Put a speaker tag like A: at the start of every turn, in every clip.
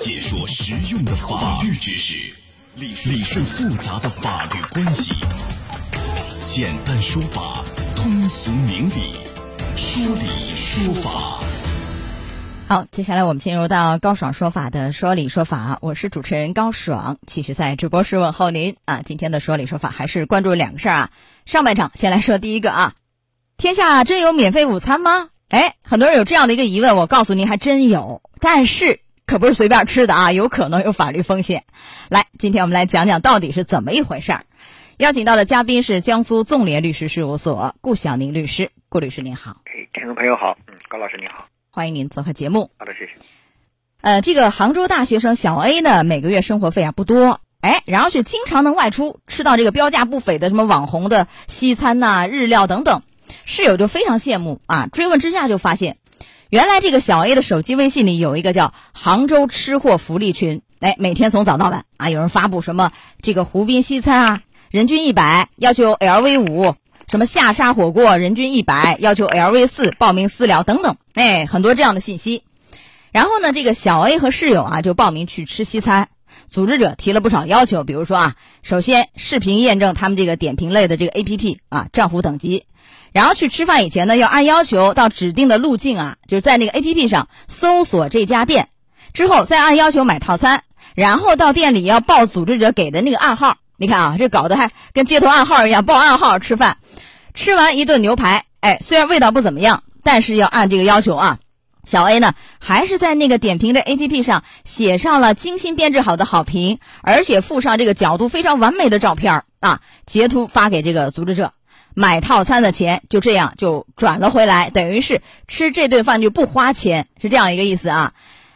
A: 解说实用的法律知识，理理顺复杂的法律关系，简单说法，通俗明理，说理说法。
B: 好，接下来我们进入到高爽说法的说理说法，我是主持人高爽，其实在直播室问候您啊。今天的说理说法还是关注两个事儿啊。上半场先来说第一个啊，天下真有免费午餐吗？哎，很多人有这样的一个疑问，我告诉您还真有，但是可不是随便吃的啊，有可能有法律风险。来，今天我们来讲讲到底是怎么一回事儿。邀请到的嘉宾是江苏纵联律师事务所顾晓宁律师，顾律师您好。
C: 哎，听众朋友好，嗯，高老师您好。
B: 欢迎您做客节目。
C: 好的，谢谢。
B: 呃，这个杭州大学生小 A 呢，每个月生活费啊不多，哎，然后却经常能外出吃到这个标价不菲的什么网红的西餐呐、日料等等，室友就非常羡慕啊。追问之下就发现，原来这个小 A 的手机微信里有一个叫“杭州吃货福利群”，哎，每天从早到晚啊，有人发布什么这个湖滨西餐啊，人均一百，要求 LV 五。什么下沙火锅人均一百，要求 LV 四，报名私聊等等，哎，很多这样的信息。然后呢，这个小 A 和室友啊就报名去吃西餐，组织者提了不少要求，比如说啊，首先视频验证他们这个点评类的这个 APP 啊账户等级，然后去吃饭以前呢要按要求到指定的路径啊，就是在那个 APP 上搜索这家店，之后再按要求买套餐，然后到店里要报组织者给的那个暗号。你看啊，这搞得还跟街头暗号一样，报暗号吃饭。吃完一顿牛排，哎，虽然味道不怎么样，但是要按这个要求啊。小 A 呢，还是在那个点评的 APP 上写上了精心编制好的好评，而且附上这个角度非常完美的照片啊，截图发给这个组织者。买套餐的钱就这样就转了回来，等于是吃这顿饭就不花钱，是这样一个意思啊。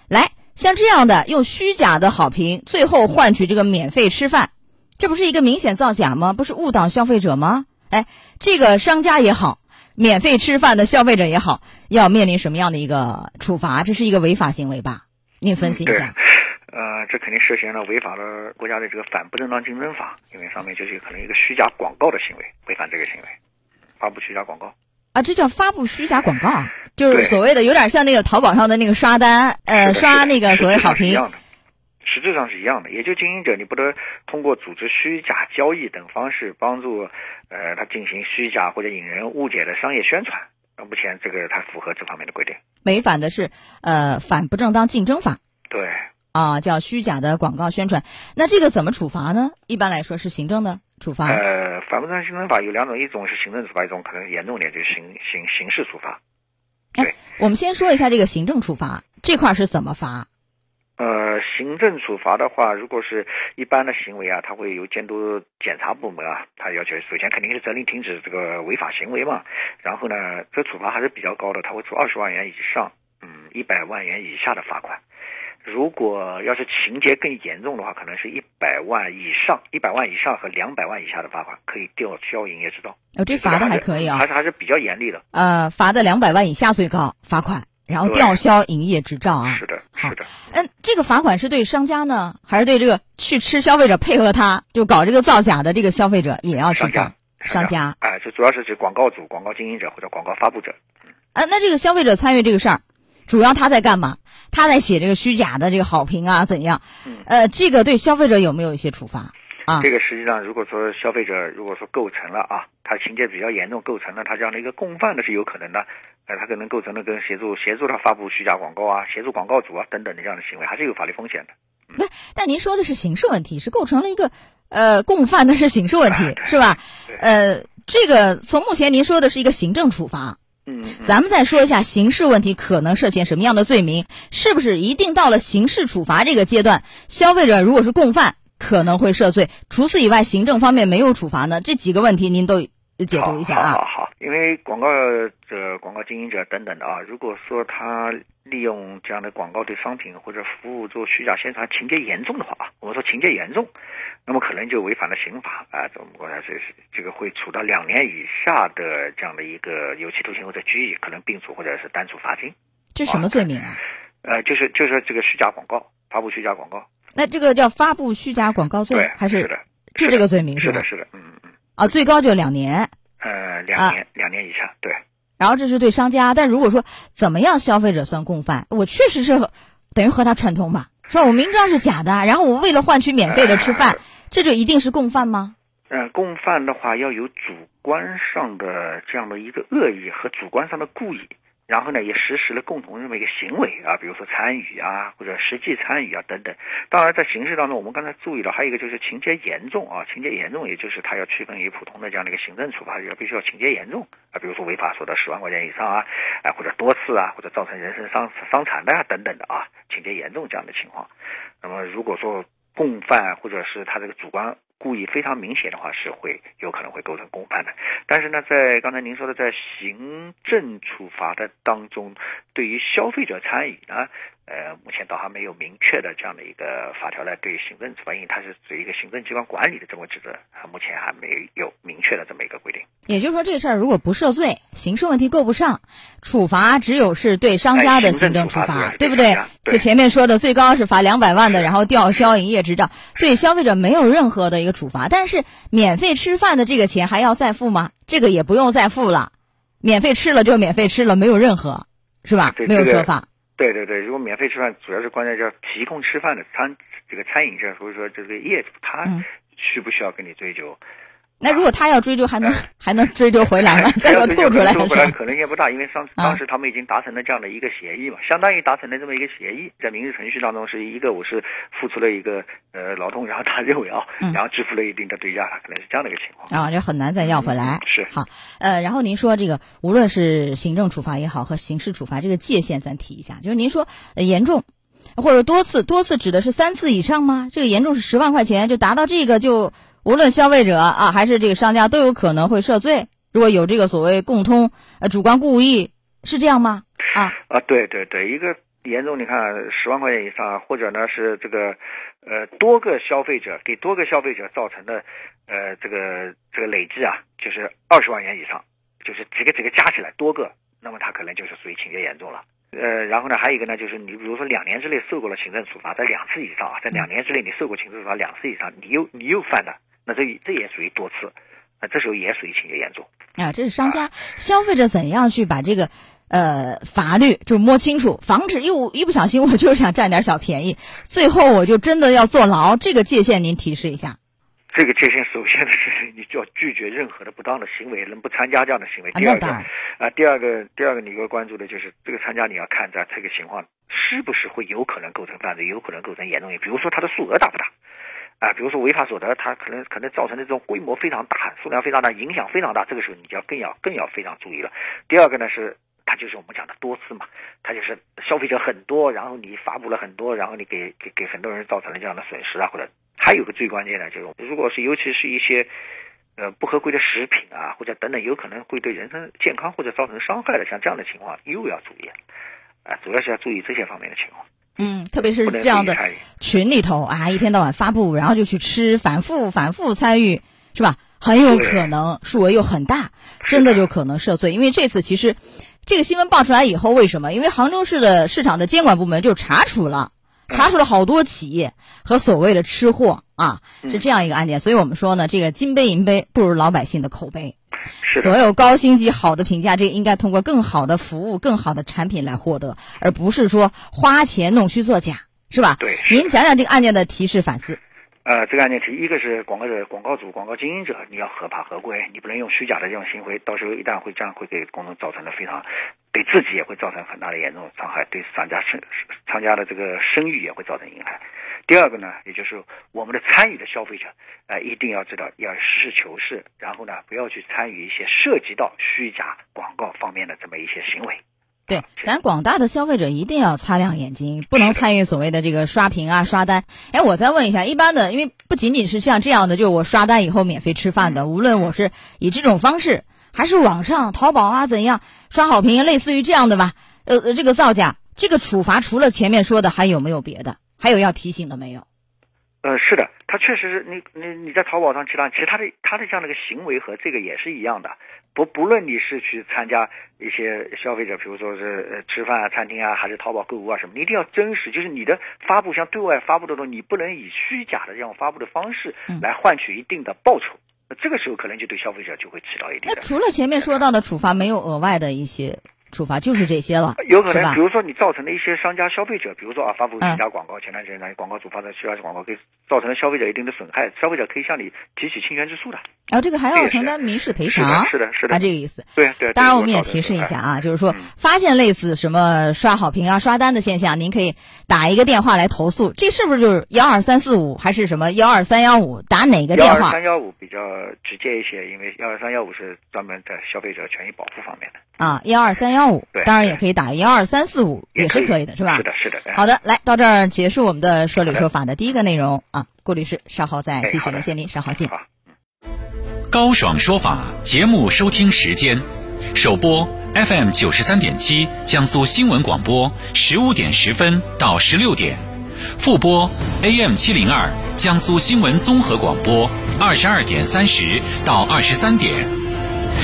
B: 来，像这样的用虚假的好评，最后换取这个免费吃饭，这不是一个明显造假吗？不是误导消费者吗？哎，这个商家也好，免费吃饭的消费者也好，要面临什么样的一个处罚？这是一个违法行为吧？您分析一下。
C: 呃，这肯定涉嫌了违法了国家的这个反不正当竞争法，因为上面就是可能一个虚假广告的行为，违反这个行为，发布虚假广告。
B: 啊，这叫发布虚假广告，就是所谓的有点像那个淘宝上的那个刷单，呃，刷那个所谓好评。
C: 实质上是一样的，也就经营者你不得通过组织虚假交易等方式帮助，呃，他进行虚假或者引人误解的商业宣传。那目前这个它符合这方面的规定。
B: 违反的是呃反不正当竞争法。
C: 对。
B: 啊，叫虚假的广告宣传。那这个怎么处罚呢？一般来说是行政的处罚。
C: 呃，反不正当竞争法有两种，一种是行政处罚，一种可能严重点就是刑刑刑事处罚。对。
B: 我们先说一下这个行政处罚这块是怎么罚。
C: 呃，行政处罚的话，如果是一般的行为啊，他会由监督检查部门啊，他要求首先肯定是责令停止这个违法行为嘛。然后呢，这个处罚还是比较高的，他会处二十万元以上，嗯，一百万元以下的罚款。如果要是情节更严重的话，可能是一百万以上，一百万以上和两百万以下的罚款，可以吊销营业执照。
B: 哦，这罚的还可以啊，
C: 还是还是比较严厉的。
B: 呃，罚的两百万以下最高罚款。然后吊销营业执照啊，
C: 是的，是的。
B: 嗯，这个罚款是对商家呢，还是对这个去吃消费者配合他就搞这个造假的这个消费者也要去罚？
C: 商
B: 家，
C: 哎，这主要是指广告主、广告经营者或者广告发布者。
B: 嗯，那这个消费者参与这个事儿，主要他在干嘛？他在写这个虚假的这个好评啊，怎样？呃，这个对消费者有没有一些处罚啊？
C: 这个实际上，如果说消费者如果说构成了啊，他情节比较严重，构成了他这样的一个共犯的是有可能的。呃，他可能构成了跟协助协助他发布虚假广告啊，协助广告主啊等等的这样的行为，还是有法律风险的。
B: 不是，但您说的是刑事问题，是构成了一个呃共犯，那是刑事问题，是吧？呃，这个从目前您说的是一个行政处罚，
C: 嗯，
B: 咱们再说一下刑事问题可能涉嫌什么样的罪名，是不是一定到了刑事处罚这个阶段，消费者如果是共犯可能会涉罪？除此以外，行政方面没有处罚呢？这几个问题您都解读一下啊。
C: 好，好，因为广告。的广告经营者等等的啊，如果说他利用这样的广告对商品或者服务做虚假宣传，情节严重的话啊，我们说情节严重，那么可能就违反了刑法啊，我们国家这是这个会处到两年以下的这样的一个有期徒刑或者拘役，可能并处或者是单处罚金。
B: 这什么罪名啊？
C: 呃，就是就是这个虚假广告，发布虚假广告。
B: 那这个叫发布虚假广告罪还是是
C: 的？
B: 就这个罪名是
C: 的，是的，嗯嗯。
B: 啊，最高就两年。
C: 呃，两年，两年以上，对。
B: 然后这是对商家，但如果说怎么样消费者算共犯，我确实是等于和他串通吧，是吧？我明知道是假的，然后我为了换取免费的吃饭，这就一定是共犯吗？
C: 呃，共犯的话要有主观上的这样的一个恶意和主观上的故意。然后呢，也实施了共同这么一个行为啊，比如说参与啊，或者实际参与啊等等。当然，在刑事当中，我们刚才注意到还有一个就是情节严重啊，情节严重，也就是它要区分于普通的这样的一个行政处罚，要必须要情节严重啊，比如说违法所得十万块钱以上啊，啊或者多次啊，或者造成人身伤伤残的啊等等的啊，情节严重这样的情况。那么如果说共犯或者是他这个主观。故意非常明显的话，是会有可能会构成公判的。但是呢，在刚才您说的在行政处罚的当中，对于消费者参与呢？呃，目前倒还没有明确的这样的一个法条来对行政处罚，因为它是属于一个行政机关管理的这么职责，目前还没有明确的这么一个规定。
B: 也就是说，这事儿如果不涉罪，刑事问题够不上，处罚只有是对商家的行政处罚，对不对？就前面说的，最高是罚两百万的，然后吊销营业执照，对消费者没有任何的一个处罚。但是免费吃饭的这个钱还要再付吗？这个也不用再付了，免费吃了就免费吃了，没有任何，是吧？没有说法。
C: 对对对，如果免费吃饭，主要是关键叫提供吃饭的餐这个餐饮证，所以说这个业主，他需不需要跟你追究？
B: 那如果他要追究，还能还能追究回来吗？再要吐出来
C: 是吧？可能性不大，因为当当时他们已经达成了这样的一个协议嘛，相当于达成了这么一个协议，在民事程序当中是一个我是付出了一个呃劳动，然后他认为啊，然后支付了一定的对价，可能是这样的一个情况
B: 啊，就很难再要回来。
C: 是
B: 好，呃，然后您说这个无论是行政处罚也好和刑事处罚这个界限，咱提一下，就是您说严重或者多次，多次指的是三次以上吗？这个严重是十万块钱，就达到这个就。无论消费者啊还是这个商家都有可能会涉罪。如果有这个所谓共通呃主观故意，是这样吗？啊
C: 啊对对对，一个严重你看十万块钱以上，或者呢是这个呃多个消费者给多个消费者造成的呃这个这个累计啊，就是二十万元以上，就是几个几个加起来多个，那么他可能就是属于情节严重了。呃，然后呢还有一个呢就是你比如说两年之内受过了行政处罚，在两次以上啊，在两年之内你受过行政处罚两次以上，你又你又犯的。那这这也属于多次，那这时候也属于情节严重
B: 啊。这是商家、消费者怎样去把这个呃法律就摸清楚，防止又一不小心我就是想占点小便宜，最后我就真的要坐牢。这个界限您提示一下。
C: 这个界限首先是你就要拒绝任何的不当的行为，能不参加这样的行为。第二个啊，第二个第二个你要关注的就是这个参加你要看在这个情况是不是会有可能构成犯罪，有可能构成严重性比如说他的数额大不大。啊，比如说违法所得，它可能可能造成的这种规模非常大，数量非常大，影响非常大，这个时候你就要更要更要非常注意了。第二个呢是，它就是我们讲的多次嘛，它就是消费者很多，然后你发布了很多，然后你给给给很多人造成了这样的损失啊，或者还有个最关键的就是，如果是尤其是一些呃不合规的食品啊，或者等等，有可能会对人身健康或者造成伤害的，像这样的情况又要注意啊，主要是要注意这些方面的情况。
B: 嗯，特别是这样的群里头啊，一天到晚发布，然后就去吃，反复反复参与，是吧？很有可能数额又很大，真的就可能涉罪。因为这次其实这个新闻爆出来以后，为什么？因为杭州市的市场的监管部门就查处了，查处了好多企业和所谓的吃货啊，是这样一个案件。所以我们说呢，这个金杯银杯不如老百姓的口碑。所有高星级好的评价，这个应该通过更好的服务、更好的产品来获得，而不是说花钱弄虚作假，是吧？
C: 对。
B: 您讲讲这个案件的提示反思。
C: 呃，这个案件提一个是广告者、广告主、广告经营者，你要合法合规，你不能用虚假的这种行为，到时候一旦会这样，会给公众造成了非常，对自己也会造成很大的严重伤害，对商家声商家的这个声誉也会造成影响。第二个呢，也就是我们的参与的消费者，呃，一定要知道要实事求是，然后呢，不要去参与一些涉及到虚假广告方面的这么一些行为。
B: 对，咱广大的消费者一定要擦亮眼睛，不能参与所谓的这个刷屏啊、刷单。哎，我再问一下，一般的，因为不仅仅是像这样的，就我刷单以后免费吃饭的，无论我是以这种方式，还是网上淘宝啊怎样刷好评，类似于这样的吧，呃，这个造假，这个处罚除了前面说的，还有没有别的？还有要提醒的没有？
C: 呃，是的，他确实是你你你在淘宝上其他其他的他的这样的一个行为和这个也是一样的。不不论你是去参加一些消费者，比如说是吃饭啊、餐厅啊，还是淘宝购物啊什么，你一定要真实。就是你的发布，像对外发布的东西，你不能以虚假的这种发布的方式来换取一定的报酬。那这个时候可能就对消费者就会起到一定。
B: 那除了前面说到的处罚，没有额外的一些？处罚就是这些了，
C: 有可能，比？如说你造成了一些商家、消费者，比如说啊，发布虚假广告，前段时间呢广告主发的虚假广告，给造成了消费者一定的损害，消费者可以向你提起侵权之诉的。
B: 啊这个还要承担民事赔偿，
C: 是的是的
B: 啊，这个意思。
C: 对对。
B: 当然，我们也提示一下，啊，就是说发现类似什么刷好评啊、刷单的现象，您可以打一个电话来投诉。这是不是就是幺二三四五还是什么幺二三幺五？打哪个
C: 幺二
B: 电话？
C: 三幺五比较直接一些，因为幺二三幺五是专门在消费者权益保护方面的，
B: 啊，幺二三幺五。
C: 对
B: 当然也可以打幺二三四五，也是可以的，是吧？
C: 是的，是的。哎
B: 好的，来到这儿结束我们的说理说法的第一个内容啊，顾律师稍后再继续连线您，稍后见。
A: 高爽说法节目收听时间：首播 FM 九十三点七江苏新闻广播十五点十分到十六点，复播 AM 七零二江苏新闻综合广播二十二点三十到二十三点。